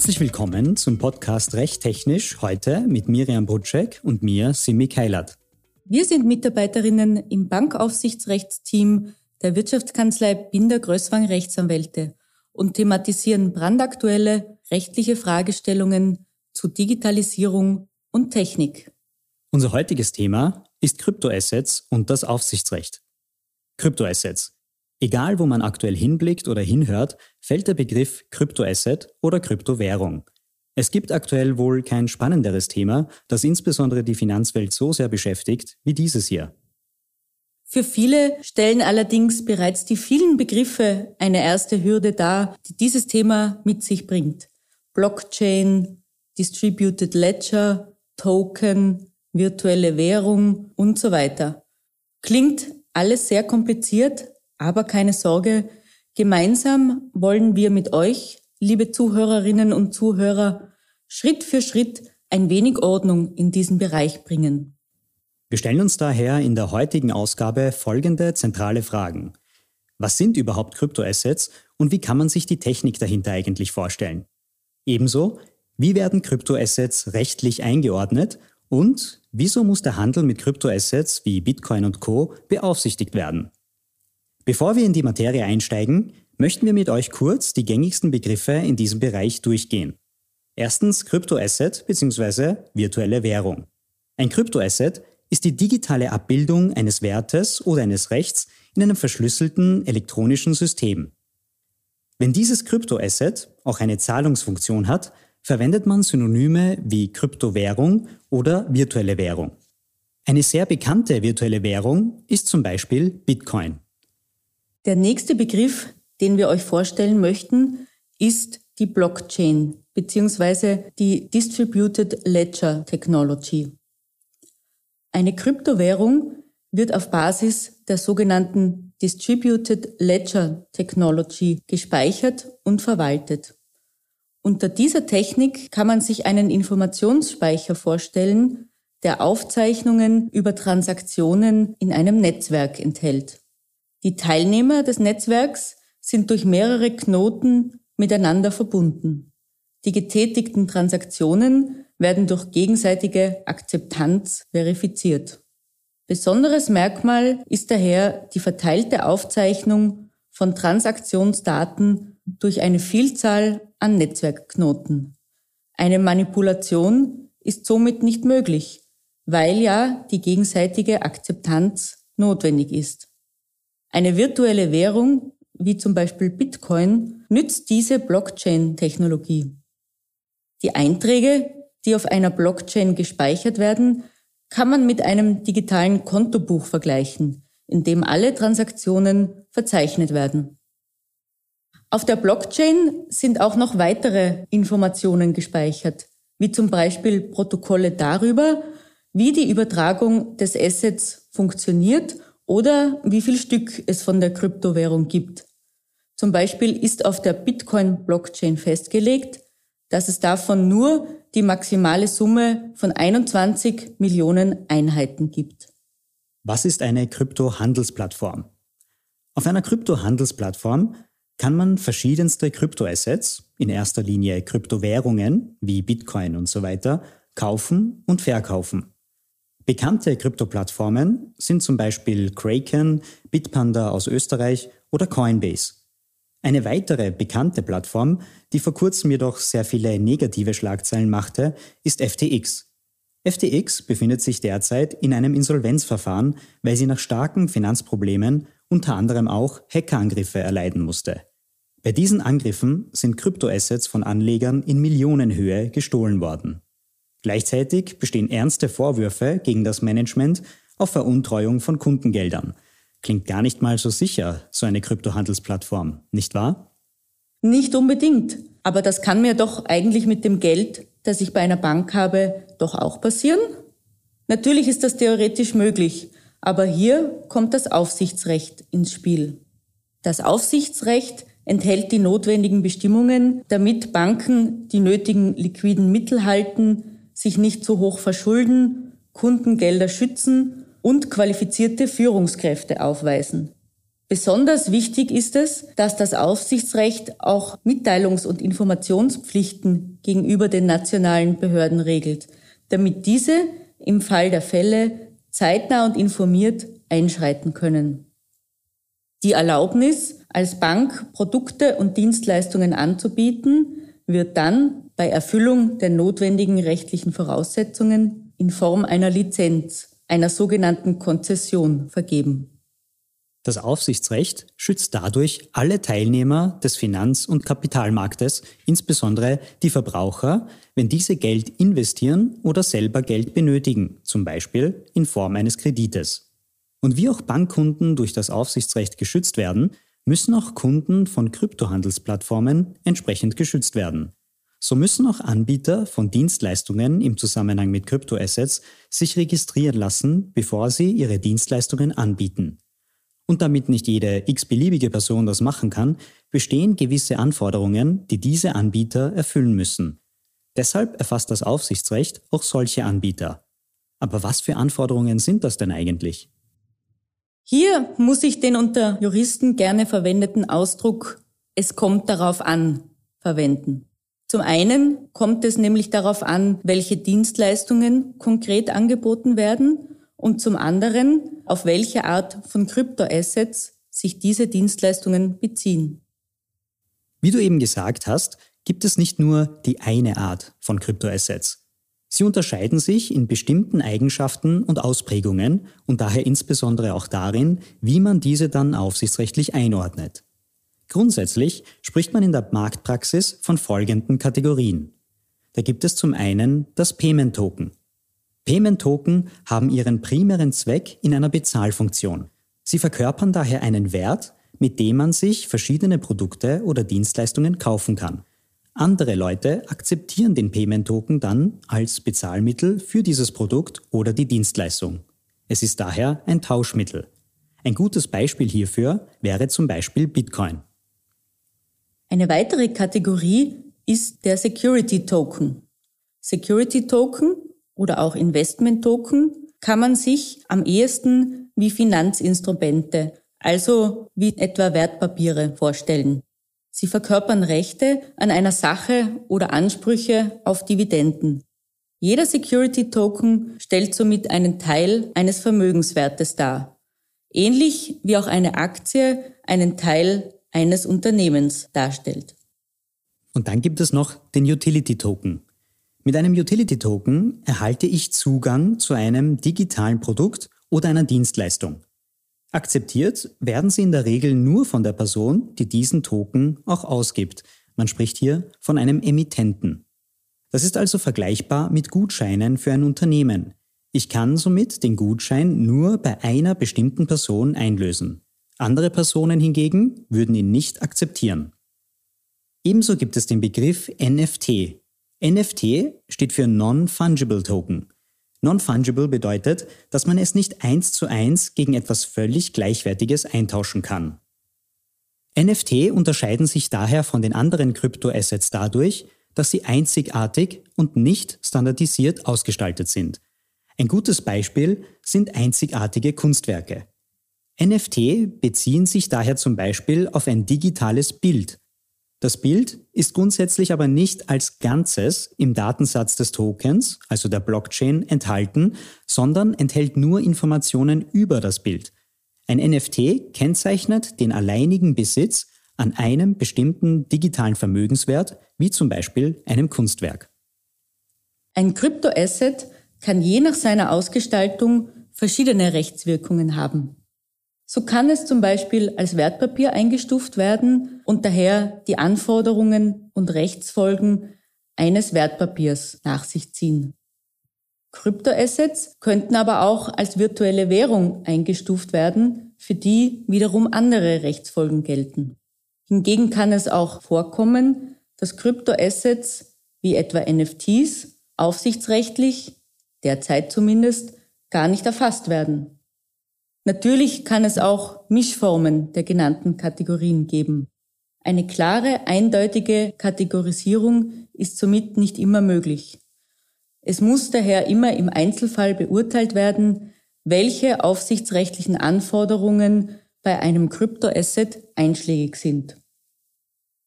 Herzlich willkommen zum Podcast Recht Technisch, heute mit Miriam Brutschek und mir, Simi Keilert. Wir sind Mitarbeiterinnen im Bankaufsichtsrechtsteam der Wirtschaftskanzlei Binder Größwang Rechtsanwälte und thematisieren brandaktuelle rechtliche Fragestellungen zu Digitalisierung und Technik. Unser heutiges Thema ist Kryptoassets und das Aufsichtsrecht. Kryptoassets. Egal, wo man aktuell hinblickt oder hinhört, fällt der Begriff Kryptoasset oder Kryptowährung. Es gibt aktuell wohl kein spannenderes Thema, das insbesondere die Finanzwelt so sehr beschäftigt wie dieses hier. Für viele stellen allerdings bereits die vielen Begriffe eine erste Hürde dar, die dieses Thema mit sich bringt. Blockchain, Distributed Ledger, Token, virtuelle Währung und so weiter. Klingt alles sehr kompliziert, aber keine Sorge, gemeinsam wollen wir mit euch, liebe Zuhörerinnen und Zuhörer, Schritt für Schritt ein wenig Ordnung in diesen Bereich bringen. Wir stellen uns daher in der heutigen Ausgabe folgende zentrale Fragen. Was sind überhaupt Kryptoassets und wie kann man sich die Technik dahinter eigentlich vorstellen? Ebenso, wie werden Kryptoassets rechtlich eingeordnet und wieso muss der Handel mit Kryptoassets wie Bitcoin und Co beaufsichtigt werden? Bevor wir in die Materie einsteigen, möchten wir mit euch kurz die gängigsten Begriffe in diesem Bereich durchgehen. Erstens Kryptoasset bzw. virtuelle Währung. Ein Kryptoasset ist die digitale Abbildung eines Wertes oder eines Rechts in einem verschlüsselten elektronischen System. Wenn dieses Kryptoasset auch eine Zahlungsfunktion hat, verwendet man Synonyme wie Kryptowährung oder virtuelle Währung. Eine sehr bekannte virtuelle Währung ist zum Beispiel Bitcoin. Der nächste Begriff, den wir euch vorstellen möchten, ist die Blockchain bzw. die Distributed Ledger Technology. Eine Kryptowährung wird auf Basis der sogenannten Distributed Ledger Technology gespeichert und verwaltet. Unter dieser Technik kann man sich einen Informationsspeicher vorstellen, der Aufzeichnungen über Transaktionen in einem Netzwerk enthält. Die Teilnehmer des Netzwerks sind durch mehrere Knoten miteinander verbunden. Die getätigten Transaktionen werden durch gegenseitige Akzeptanz verifiziert. Besonderes Merkmal ist daher die verteilte Aufzeichnung von Transaktionsdaten durch eine Vielzahl an Netzwerkknoten. Eine Manipulation ist somit nicht möglich, weil ja die gegenseitige Akzeptanz notwendig ist. Eine virtuelle Währung, wie zum Beispiel Bitcoin, nützt diese Blockchain-Technologie. Die Einträge die auf einer Blockchain gespeichert werden, kann man mit einem digitalen Kontobuch vergleichen, in dem alle Transaktionen verzeichnet werden. Auf der Blockchain sind auch noch weitere Informationen gespeichert, wie zum Beispiel Protokolle darüber, wie die Übertragung des Assets funktioniert oder wie viel Stück es von der Kryptowährung gibt. Zum Beispiel ist auf der Bitcoin-Blockchain festgelegt, dass es davon nur die maximale Summe von 21 Millionen Einheiten gibt. Was ist eine Kryptohandelsplattform? Auf einer Kryptohandelsplattform kann man verschiedenste Kryptoassets, in erster Linie Kryptowährungen wie Bitcoin und so weiter, kaufen und verkaufen. Bekannte Kryptoplattformen sind zum Beispiel Kraken, Bitpanda aus Österreich oder Coinbase. Eine weitere bekannte Plattform, die vor kurzem jedoch sehr viele negative Schlagzeilen machte, ist FTX. FTX befindet sich derzeit in einem Insolvenzverfahren, weil sie nach starken Finanzproblemen unter anderem auch Hackerangriffe erleiden musste. Bei diesen Angriffen sind Kryptoassets von Anlegern in Millionenhöhe gestohlen worden. Gleichzeitig bestehen ernste Vorwürfe gegen das Management auf Veruntreuung von Kundengeldern – Klingt gar nicht mal so sicher, so eine Kryptohandelsplattform, nicht wahr? Nicht unbedingt. Aber das kann mir doch eigentlich mit dem Geld, das ich bei einer Bank habe, doch auch passieren? Natürlich ist das theoretisch möglich, aber hier kommt das Aufsichtsrecht ins Spiel. Das Aufsichtsrecht enthält die notwendigen Bestimmungen, damit Banken die nötigen liquiden Mittel halten, sich nicht zu hoch verschulden, Kundengelder schützen und qualifizierte Führungskräfte aufweisen. Besonders wichtig ist es, dass das Aufsichtsrecht auch Mitteilungs- und Informationspflichten gegenüber den nationalen Behörden regelt, damit diese im Fall der Fälle zeitnah und informiert einschreiten können. Die Erlaubnis, als Bank Produkte und Dienstleistungen anzubieten, wird dann bei Erfüllung der notwendigen rechtlichen Voraussetzungen in Form einer Lizenz, einer sogenannten Konzession vergeben. Das Aufsichtsrecht schützt dadurch alle Teilnehmer des Finanz- und Kapitalmarktes, insbesondere die Verbraucher, wenn diese Geld investieren oder selber Geld benötigen, zum Beispiel in Form eines Kredites. Und wie auch Bankkunden durch das Aufsichtsrecht geschützt werden, müssen auch Kunden von Kryptohandelsplattformen entsprechend geschützt werden. So müssen auch Anbieter von Dienstleistungen im Zusammenhang mit Kryptoassets sich registrieren lassen, bevor sie ihre Dienstleistungen anbieten. Und damit nicht jede x-beliebige Person das machen kann, bestehen gewisse Anforderungen, die diese Anbieter erfüllen müssen. Deshalb erfasst das Aufsichtsrecht auch solche Anbieter. Aber was für Anforderungen sind das denn eigentlich? Hier muss ich den unter Juristen gerne verwendeten Ausdruck es kommt darauf an verwenden. Zum einen kommt es nämlich darauf an, welche Dienstleistungen konkret angeboten werden und zum anderen, auf welche Art von Kryptoassets sich diese Dienstleistungen beziehen. Wie du eben gesagt hast, gibt es nicht nur die eine Art von Kryptoassets. Sie unterscheiden sich in bestimmten Eigenschaften und Ausprägungen und daher insbesondere auch darin, wie man diese dann aufsichtsrechtlich einordnet. Grundsätzlich spricht man in der Marktpraxis von folgenden Kategorien. Da gibt es zum einen das Payment Token. Payment-Token haben ihren primären Zweck in einer Bezahlfunktion. Sie verkörpern daher einen Wert, mit dem man sich verschiedene Produkte oder Dienstleistungen kaufen kann. Andere Leute akzeptieren den Payment-Token dann als Bezahlmittel für dieses Produkt oder die Dienstleistung. Es ist daher ein Tauschmittel. Ein gutes Beispiel hierfür wäre zum Beispiel Bitcoin. Eine weitere Kategorie ist der Security Token. Security Token oder auch Investment-Token kann man sich am ehesten wie Finanzinstrumente, also wie etwa Wertpapiere vorstellen. Sie verkörpern Rechte an einer Sache oder Ansprüche auf Dividenden. Jeder Security Token stellt somit einen Teil eines Vermögenswertes dar. Ähnlich wie auch eine Aktie einen Teil eines Unternehmens darstellt. Und dann gibt es noch den Utility Token. Mit einem Utility Token erhalte ich Zugang zu einem digitalen Produkt oder einer Dienstleistung. Akzeptiert werden sie in der Regel nur von der Person, die diesen Token auch ausgibt. Man spricht hier von einem Emittenten. Das ist also vergleichbar mit Gutscheinen für ein Unternehmen. Ich kann somit den Gutschein nur bei einer bestimmten Person einlösen. Andere Personen hingegen würden ihn nicht akzeptieren. Ebenso gibt es den Begriff NFT, NFT steht für Non-Fungible Token. Non-Fungible bedeutet, dass man es nicht eins zu eins gegen etwas völlig Gleichwertiges eintauschen kann. NFT unterscheiden sich daher von den anderen Kryptoassets dadurch, dass sie einzigartig und nicht standardisiert ausgestaltet sind. Ein gutes Beispiel sind einzigartige Kunstwerke. NFT beziehen sich daher zum Beispiel auf ein digitales Bild, das Bild ist grundsätzlich aber nicht als Ganzes im Datensatz des Tokens, also der Blockchain, enthalten, sondern enthält nur Informationen über das Bild. Ein NFT kennzeichnet den alleinigen Besitz an einem bestimmten digitalen Vermögenswert, wie zum Beispiel einem Kunstwerk. Ein Kryptoasset kann je nach seiner Ausgestaltung verschiedene Rechtswirkungen haben. So kann es zum Beispiel als Wertpapier eingestuft werden und daher die Anforderungen und Rechtsfolgen eines Wertpapiers nach sich ziehen. Kryptoassets könnten aber auch als virtuelle Währung eingestuft werden, für die wiederum andere Rechtsfolgen gelten. Hingegen kann es auch vorkommen, dass Kryptoassets wie etwa NFTs aufsichtsrechtlich, derzeit zumindest, gar nicht erfasst werden. Natürlich kann es auch Mischformen der genannten Kategorien geben. Eine klare, eindeutige Kategorisierung ist somit nicht immer möglich. Es muss daher immer im Einzelfall beurteilt werden, welche aufsichtsrechtlichen Anforderungen bei einem Kryptoasset einschlägig sind.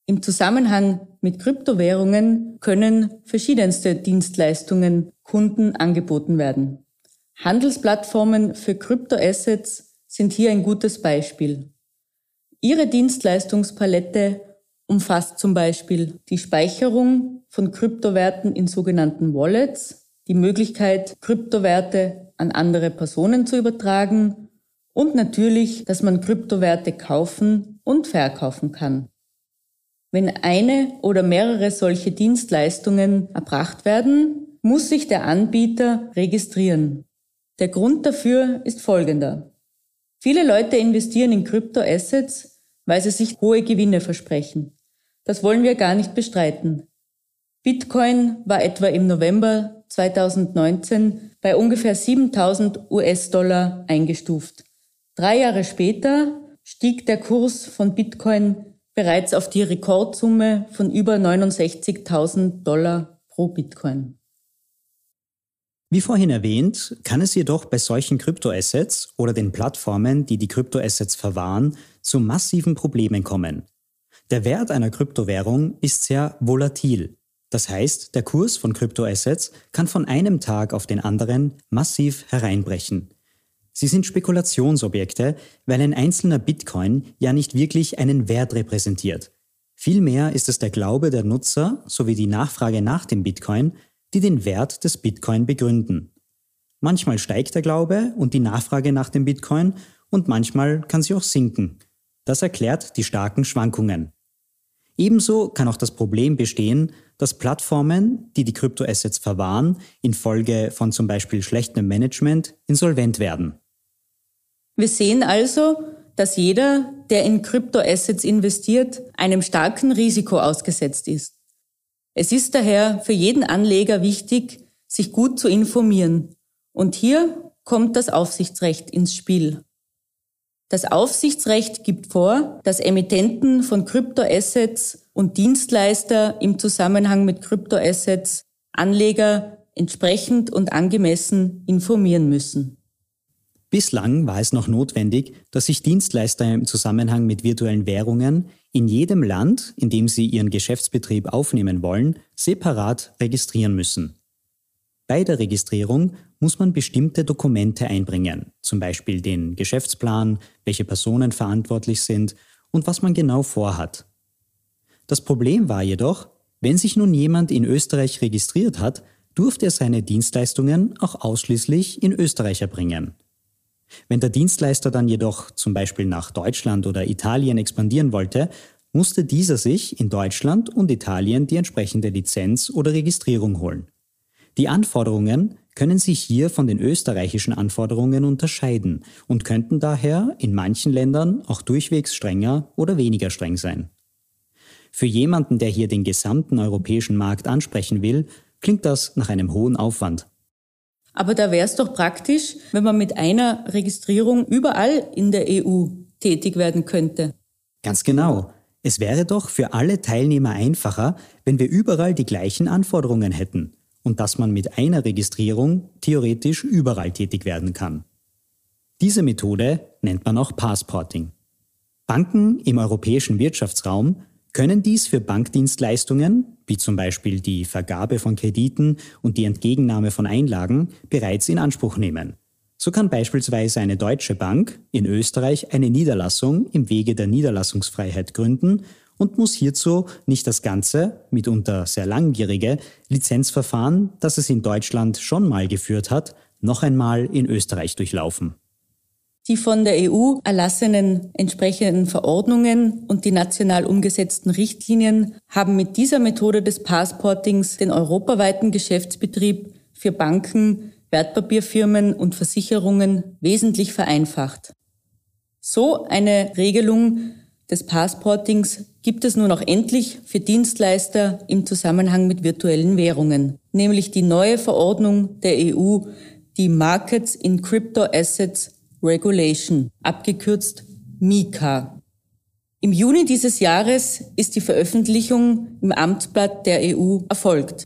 Im Zusammenhang mit Kryptowährungen können verschiedenste Dienstleistungen Kunden angeboten werden. Handelsplattformen für Kryptoassets sind hier ein gutes Beispiel. Ihre Dienstleistungspalette umfasst zum Beispiel die Speicherung von Kryptowerten in sogenannten Wallets, die Möglichkeit, Kryptowerte an andere Personen zu übertragen und natürlich, dass man Kryptowerte kaufen und verkaufen kann. Wenn eine oder mehrere solche Dienstleistungen erbracht werden, muss sich der Anbieter registrieren. Der Grund dafür ist folgender. Viele Leute investieren in Kryptoassets, weil sie sich hohe Gewinne versprechen. Das wollen wir gar nicht bestreiten. Bitcoin war etwa im November 2019 bei ungefähr 7000 US-Dollar eingestuft. Drei Jahre später stieg der Kurs von Bitcoin bereits auf die Rekordsumme von über 69.000 Dollar pro Bitcoin. Wie vorhin erwähnt, kann es jedoch bei solchen Kryptoassets oder den Plattformen, die die Kryptoassets verwahren, zu massiven Problemen kommen. Der Wert einer Kryptowährung ist sehr volatil. Das heißt, der Kurs von Kryptoassets kann von einem Tag auf den anderen massiv hereinbrechen. Sie sind Spekulationsobjekte, weil ein einzelner Bitcoin ja nicht wirklich einen Wert repräsentiert. Vielmehr ist es der Glaube der Nutzer sowie die Nachfrage nach dem Bitcoin, die den Wert des Bitcoin begründen. Manchmal steigt der Glaube und die Nachfrage nach dem Bitcoin und manchmal kann sie auch sinken. Das erklärt die starken Schwankungen. Ebenso kann auch das Problem bestehen, dass Plattformen, die die Kryptoassets verwahren, infolge von zum Beispiel schlechtem Management insolvent werden. Wir sehen also, dass jeder, der in Kryptoassets investiert, einem starken Risiko ausgesetzt ist. Es ist daher für jeden Anleger wichtig, sich gut zu informieren. Und hier kommt das Aufsichtsrecht ins Spiel. Das Aufsichtsrecht gibt vor, dass Emittenten von Kryptoassets und Dienstleister im Zusammenhang mit Kryptoassets Anleger entsprechend und angemessen informieren müssen. Bislang war es noch notwendig, dass sich Dienstleister im Zusammenhang mit virtuellen Währungen in jedem Land, in dem sie ihren Geschäftsbetrieb aufnehmen wollen, separat registrieren müssen. Bei der Registrierung muss man bestimmte Dokumente einbringen, zum Beispiel den Geschäftsplan, welche Personen verantwortlich sind und was man genau vorhat. Das Problem war jedoch, wenn sich nun jemand in Österreich registriert hat, durfte er seine Dienstleistungen auch ausschließlich in Österreich erbringen. Wenn der Dienstleister dann jedoch zum Beispiel nach Deutschland oder Italien expandieren wollte, musste dieser sich in Deutschland und Italien die entsprechende Lizenz oder Registrierung holen. Die Anforderungen können sich hier von den österreichischen Anforderungen unterscheiden und könnten daher in manchen Ländern auch durchwegs strenger oder weniger streng sein. Für jemanden, der hier den gesamten europäischen Markt ansprechen will, klingt das nach einem hohen Aufwand. Aber da wäre es doch praktisch, wenn man mit einer Registrierung überall in der EU tätig werden könnte. Ganz genau. Es wäre doch für alle Teilnehmer einfacher, wenn wir überall die gleichen Anforderungen hätten und dass man mit einer Registrierung theoretisch überall tätig werden kann. Diese Methode nennt man auch Passporting. Banken im europäischen Wirtschaftsraum können dies für Bankdienstleistungen, wie zum Beispiel die Vergabe von Krediten und die Entgegennahme von Einlagen, bereits in Anspruch nehmen. So kann beispielsweise eine deutsche Bank in Österreich eine Niederlassung im Wege der Niederlassungsfreiheit gründen und muss hierzu nicht das ganze, mitunter sehr langwierige Lizenzverfahren, das es in Deutschland schon mal geführt hat, noch einmal in Österreich durchlaufen. Die von der EU erlassenen entsprechenden Verordnungen und die national umgesetzten Richtlinien haben mit dieser Methode des Passportings den europaweiten Geschäftsbetrieb für Banken, Wertpapierfirmen und Versicherungen wesentlich vereinfacht. So eine Regelung des Passportings gibt es nun auch endlich für Dienstleister im Zusammenhang mit virtuellen Währungen, nämlich die neue Verordnung der EU, die Markets in Crypto Assets Regulation, abgekürzt MiCA. Im Juni dieses Jahres ist die Veröffentlichung im Amtsblatt der EU erfolgt.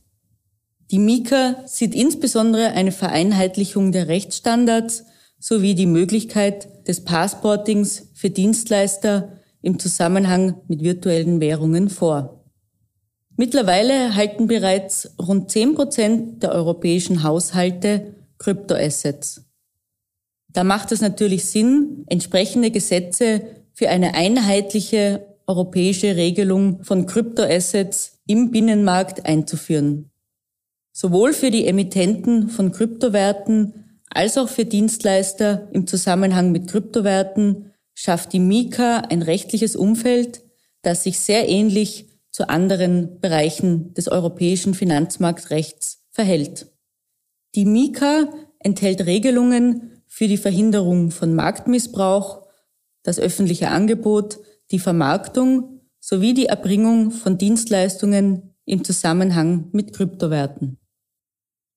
Die MiCA sieht insbesondere eine Vereinheitlichung der Rechtsstandards sowie die Möglichkeit des Passportings für Dienstleister im Zusammenhang mit virtuellen Währungen vor. Mittlerweile halten bereits rund 10 Prozent der europäischen Haushalte Kryptoassets. Da macht es natürlich Sinn, entsprechende Gesetze für eine einheitliche europäische Regelung von Kryptoassets im Binnenmarkt einzuführen. Sowohl für die Emittenten von Kryptowerten als auch für Dienstleister im Zusammenhang mit Kryptowerten schafft die Mika ein rechtliches Umfeld, das sich sehr ähnlich zu anderen Bereichen des europäischen Finanzmarktrechts verhält. Die Mika enthält Regelungen für die Verhinderung von Marktmissbrauch, das öffentliche Angebot, die Vermarktung sowie die Erbringung von Dienstleistungen im Zusammenhang mit Kryptowerten.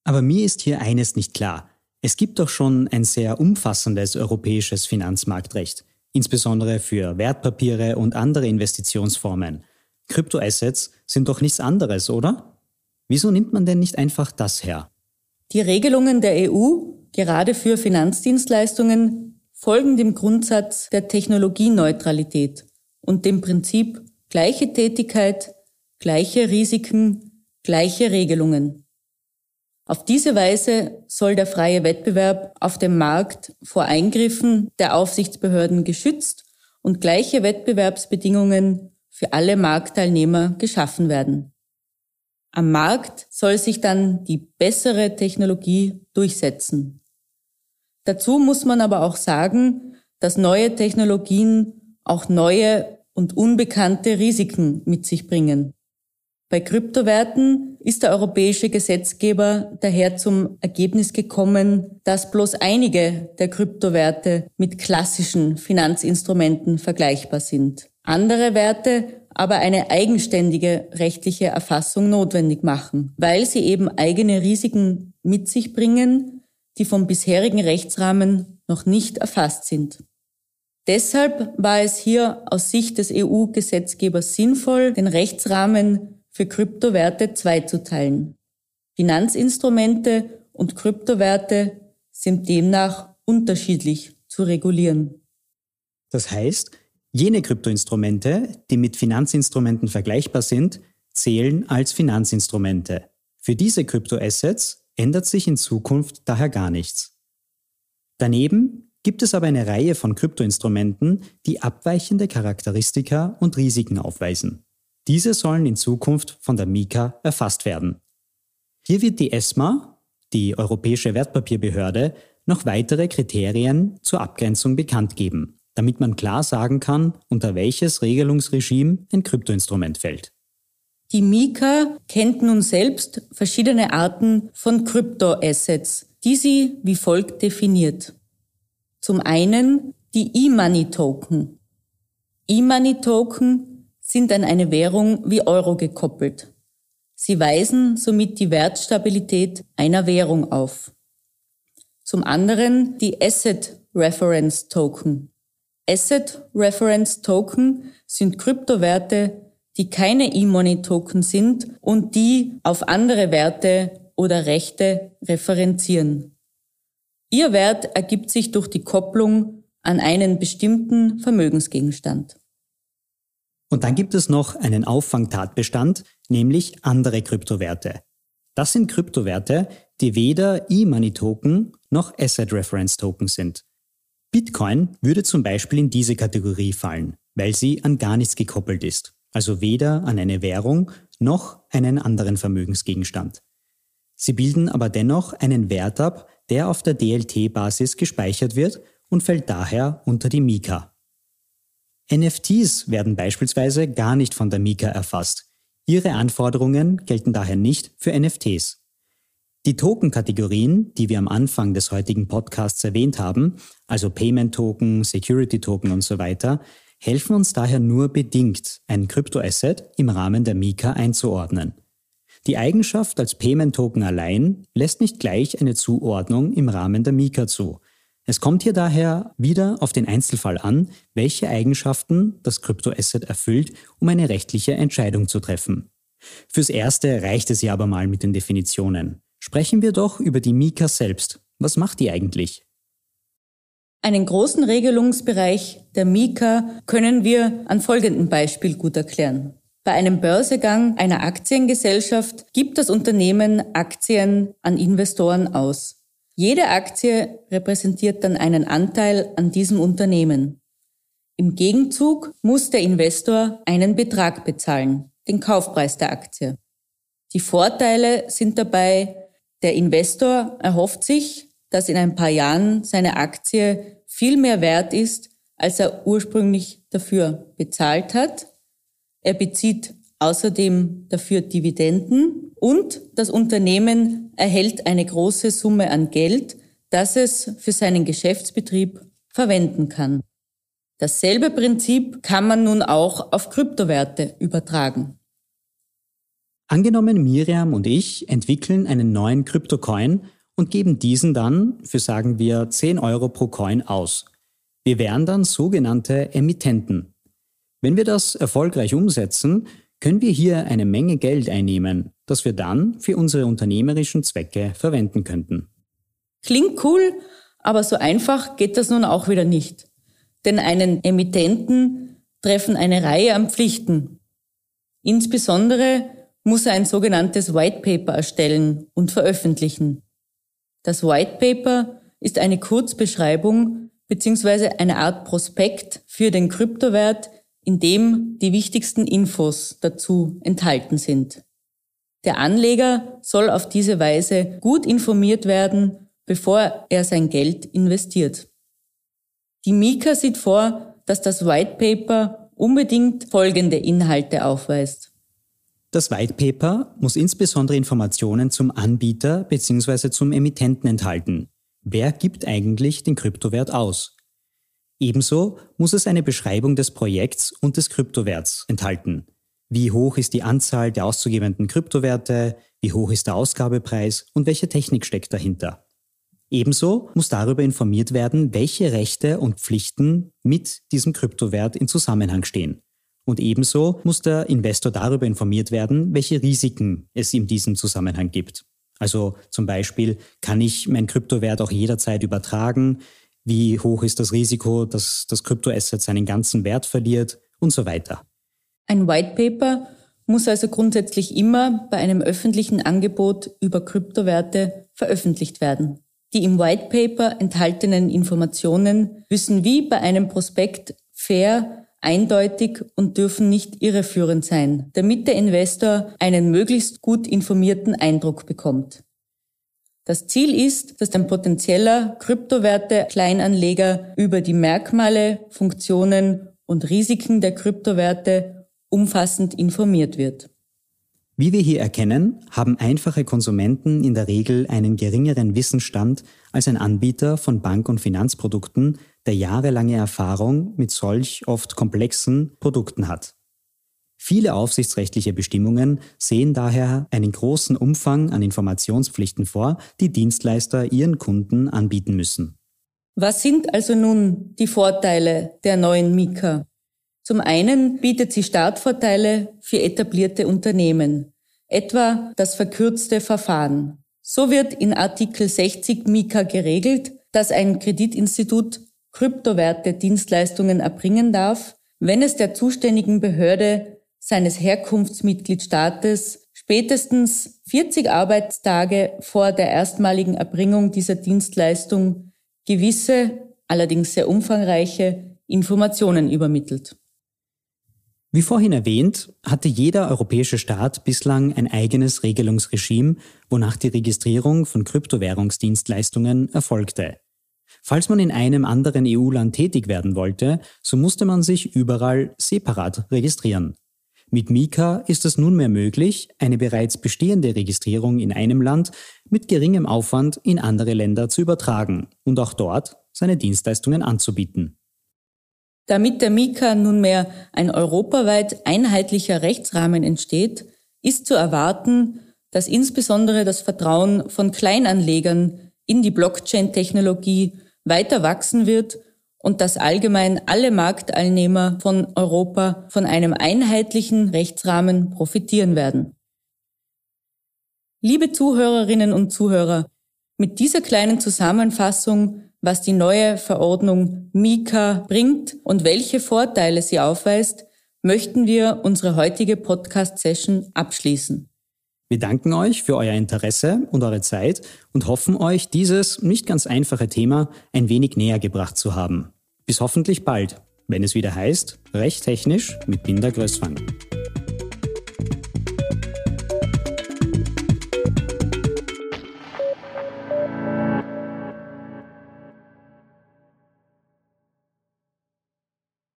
Aber mir ist hier eines nicht klar. Es gibt doch schon ein sehr umfassendes europäisches Finanzmarktrecht, insbesondere für Wertpapiere und andere Investitionsformen. Kryptoassets sind doch nichts anderes, oder? Wieso nimmt man denn nicht einfach das her? Die Regelungen der EU, gerade für Finanzdienstleistungen, folgen dem Grundsatz der Technologieneutralität und dem Prinzip gleiche Tätigkeit, gleiche Risiken, gleiche Regelungen. Auf diese Weise soll der freie Wettbewerb auf dem Markt vor Eingriffen der Aufsichtsbehörden geschützt und gleiche Wettbewerbsbedingungen für alle Marktteilnehmer geschaffen werden. Am Markt soll sich dann die bessere Technologie durchsetzen. Dazu muss man aber auch sagen, dass neue Technologien auch neue und unbekannte Risiken mit sich bringen. Bei Kryptowerten ist der europäische Gesetzgeber daher zum Ergebnis gekommen, dass bloß einige der Kryptowerte mit klassischen Finanzinstrumenten vergleichbar sind. Andere Werte aber eine eigenständige rechtliche Erfassung notwendig machen, weil sie eben eigene Risiken mit sich bringen, die vom bisherigen Rechtsrahmen noch nicht erfasst sind. Deshalb war es hier aus Sicht des EU-Gesetzgebers sinnvoll, den Rechtsrahmen für Kryptowerte zweizuteilen. Finanzinstrumente und Kryptowerte sind demnach unterschiedlich zu regulieren. Das heißt, Jene Kryptoinstrumente, die mit Finanzinstrumenten vergleichbar sind, zählen als Finanzinstrumente. Für diese Kryptoassets ändert sich in Zukunft daher gar nichts. Daneben gibt es aber eine Reihe von Kryptoinstrumenten, die abweichende Charakteristika und Risiken aufweisen. Diese sollen in Zukunft von der Mika erfasst werden. Hier wird die ESMA, die Europäische Wertpapierbehörde, noch weitere Kriterien zur Abgrenzung bekannt geben damit man klar sagen kann, unter welches Regelungsregime ein Kryptoinstrument fällt. Die Mika kennt nun selbst verschiedene Arten von Kryptoassets, die sie wie folgt definiert. Zum einen die E-Money-Token. E-Money-Token sind an eine Währung wie Euro gekoppelt. Sie weisen somit die Wertstabilität einer Währung auf. Zum anderen die Asset Reference Token. Asset Reference Token sind Kryptowerte, die keine E-Money-Token sind und die auf andere Werte oder Rechte referenzieren. Ihr Wert ergibt sich durch die Kopplung an einen bestimmten Vermögensgegenstand. Und dann gibt es noch einen Auffangtatbestand, nämlich andere Kryptowerte. Das sind Kryptowerte, die weder E-Money-Token noch Asset Reference Token sind. Bitcoin würde zum Beispiel in diese Kategorie fallen, weil sie an gar nichts gekoppelt ist, also weder an eine Währung noch einen anderen Vermögensgegenstand. Sie bilden aber dennoch einen Wert ab, der auf der DLT-Basis gespeichert wird und fällt daher unter die Mika. NFTs werden beispielsweise gar nicht von der Mika erfasst. Ihre Anforderungen gelten daher nicht für NFTs. Die Token-Kategorien, die wir am Anfang des heutigen Podcasts erwähnt haben, also Payment-Token, Security-Token und so weiter, helfen uns daher nur bedingt, ein Kryptoasset im Rahmen der Mika einzuordnen. Die Eigenschaft als Payment-Token allein lässt nicht gleich eine Zuordnung im Rahmen der Mika zu. Es kommt hier daher wieder auf den Einzelfall an, welche Eigenschaften das Kryptoasset erfüllt, um eine rechtliche Entscheidung zu treffen. Fürs Erste reicht es ja aber mal mit den Definitionen. Sprechen wir doch über die Mika selbst. Was macht die eigentlich? Einen großen Regelungsbereich der Mika können wir an folgendem Beispiel gut erklären. Bei einem Börsegang einer Aktiengesellschaft gibt das Unternehmen Aktien an Investoren aus. Jede Aktie repräsentiert dann einen Anteil an diesem Unternehmen. Im Gegenzug muss der Investor einen Betrag bezahlen, den Kaufpreis der Aktie. Die Vorteile sind dabei, der Investor erhofft sich, dass in ein paar Jahren seine Aktie viel mehr wert ist, als er ursprünglich dafür bezahlt hat er bezieht außerdem dafür Dividenden und das Unternehmen erhält eine große Summe an Geld, das es für seinen Geschäftsbetrieb verwenden kann. Dasselbe Prinzip kann man nun auch auf Kryptowerte übertragen. Angenommen, Miriam und ich entwickeln einen neuen Kryptocoin und geben diesen dann für sagen wir 10 Euro pro Coin aus. Wir wären dann sogenannte Emittenten. Wenn wir das erfolgreich umsetzen, können wir hier eine Menge Geld einnehmen, das wir dann für unsere unternehmerischen Zwecke verwenden könnten. Klingt cool, aber so einfach geht das nun auch wieder nicht. Denn einen Emittenten treffen eine Reihe an Pflichten. Insbesondere muss er ein sogenanntes White Paper erstellen und veröffentlichen. Das White Paper ist eine Kurzbeschreibung bzw. eine Art Prospekt für den Kryptowert, in dem die wichtigsten Infos dazu enthalten sind. Der Anleger soll auf diese Weise gut informiert werden, bevor er sein Geld investiert. Die Mika sieht vor, dass das White Paper unbedingt folgende Inhalte aufweist. Das White Paper muss insbesondere Informationen zum Anbieter bzw. zum Emittenten enthalten. Wer gibt eigentlich den Kryptowert aus? Ebenso muss es eine Beschreibung des Projekts und des Kryptowerts enthalten. Wie hoch ist die Anzahl der auszugebenden Kryptowerte, wie hoch ist der Ausgabepreis und welche Technik steckt dahinter. Ebenso muss darüber informiert werden, welche Rechte und Pflichten mit diesem Kryptowert in Zusammenhang stehen. Und ebenso muss der Investor darüber informiert werden, welche Risiken es in diesem Zusammenhang gibt. Also zum Beispiel, kann ich mein Kryptowert auch jederzeit übertragen? wie hoch ist das Risiko, dass das Kryptoasset seinen ganzen Wert verliert und so weiter. Ein White Paper muss also grundsätzlich immer bei einem öffentlichen Angebot über Kryptowerte veröffentlicht werden. Die im White Paper enthaltenen Informationen müssen wie bei einem Prospekt fair, eindeutig und dürfen nicht irreführend sein, damit der Investor einen möglichst gut informierten Eindruck bekommt. Das Ziel ist, dass ein potenzieller Kryptowerte-Kleinanleger über die Merkmale, Funktionen und Risiken der Kryptowerte umfassend informiert wird. Wie wir hier erkennen, haben einfache Konsumenten in der Regel einen geringeren Wissensstand als ein Anbieter von Bank- und Finanzprodukten, der jahrelange Erfahrung mit solch oft komplexen Produkten hat. Viele aufsichtsrechtliche Bestimmungen sehen daher einen großen Umfang an Informationspflichten vor, die Dienstleister ihren Kunden anbieten müssen. Was sind also nun die Vorteile der neuen Mika? Zum einen bietet sie Startvorteile für etablierte Unternehmen, etwa das verkürzte Verfahren. So wird in Artikel 60 Mika geregelt, dass ein Kreditinstitut Kryptowerte Dienstleistungen erbringen darf, wenn es der zuständigen Behörde seines Herkunftsmitgliedstaates spätestens 40 Arbeitstage vor der erstmaligen Erbringung dieser Dienstleistung gewisse, allerdings sehr umfangreiche Informationen übermittelt. Wie vorhin erwähnt, hatte jeder europäische Staat bislang ein eigenes Regelungsregime, wonach die Registrierung von Kryptowährungsdienstleistungen erfolgte. Falls man in einem anderen EU-Land tätig werden wollte, so musste man sich überall separat registrieren. Mit Mika ist es nunmehr möglich, eine bereits bestehende Registrierung in einem Land mit geringem Aufwand in andere Länder zu übertragen und auch dort seine Dienstleistungen anzubieten. Damit der Mika nunmehr ein europaweit einheitlicher Rechtsrahmen entsteht, ist zu erwarten, dass insbesondere das Vertrauen von Kleinanlegern in die Blockchain-Technologie weiter wachsen wird und dass allgemein alle Marktteilnehmer von Europa von einem einheitlichen Rechtsrahmen profitieren werden. Liebe Zuhörerinnen und Zuhörer, mit dieser kleinen Zusammenfassung was die neue Verordnung Mika bringt und welche Vorteile sie aufweist, möchten wir unsere heutige Podcast-Session abschließen. Wir danken euch für euer Interesse und eure Zeit und hoffen euch, dieses nicht ganz einfache Thema ein wenig näher gebracht zu haben. Bis hoffentlich bald, wenn es wieder heißt, recht technisch mit Binder Größwang.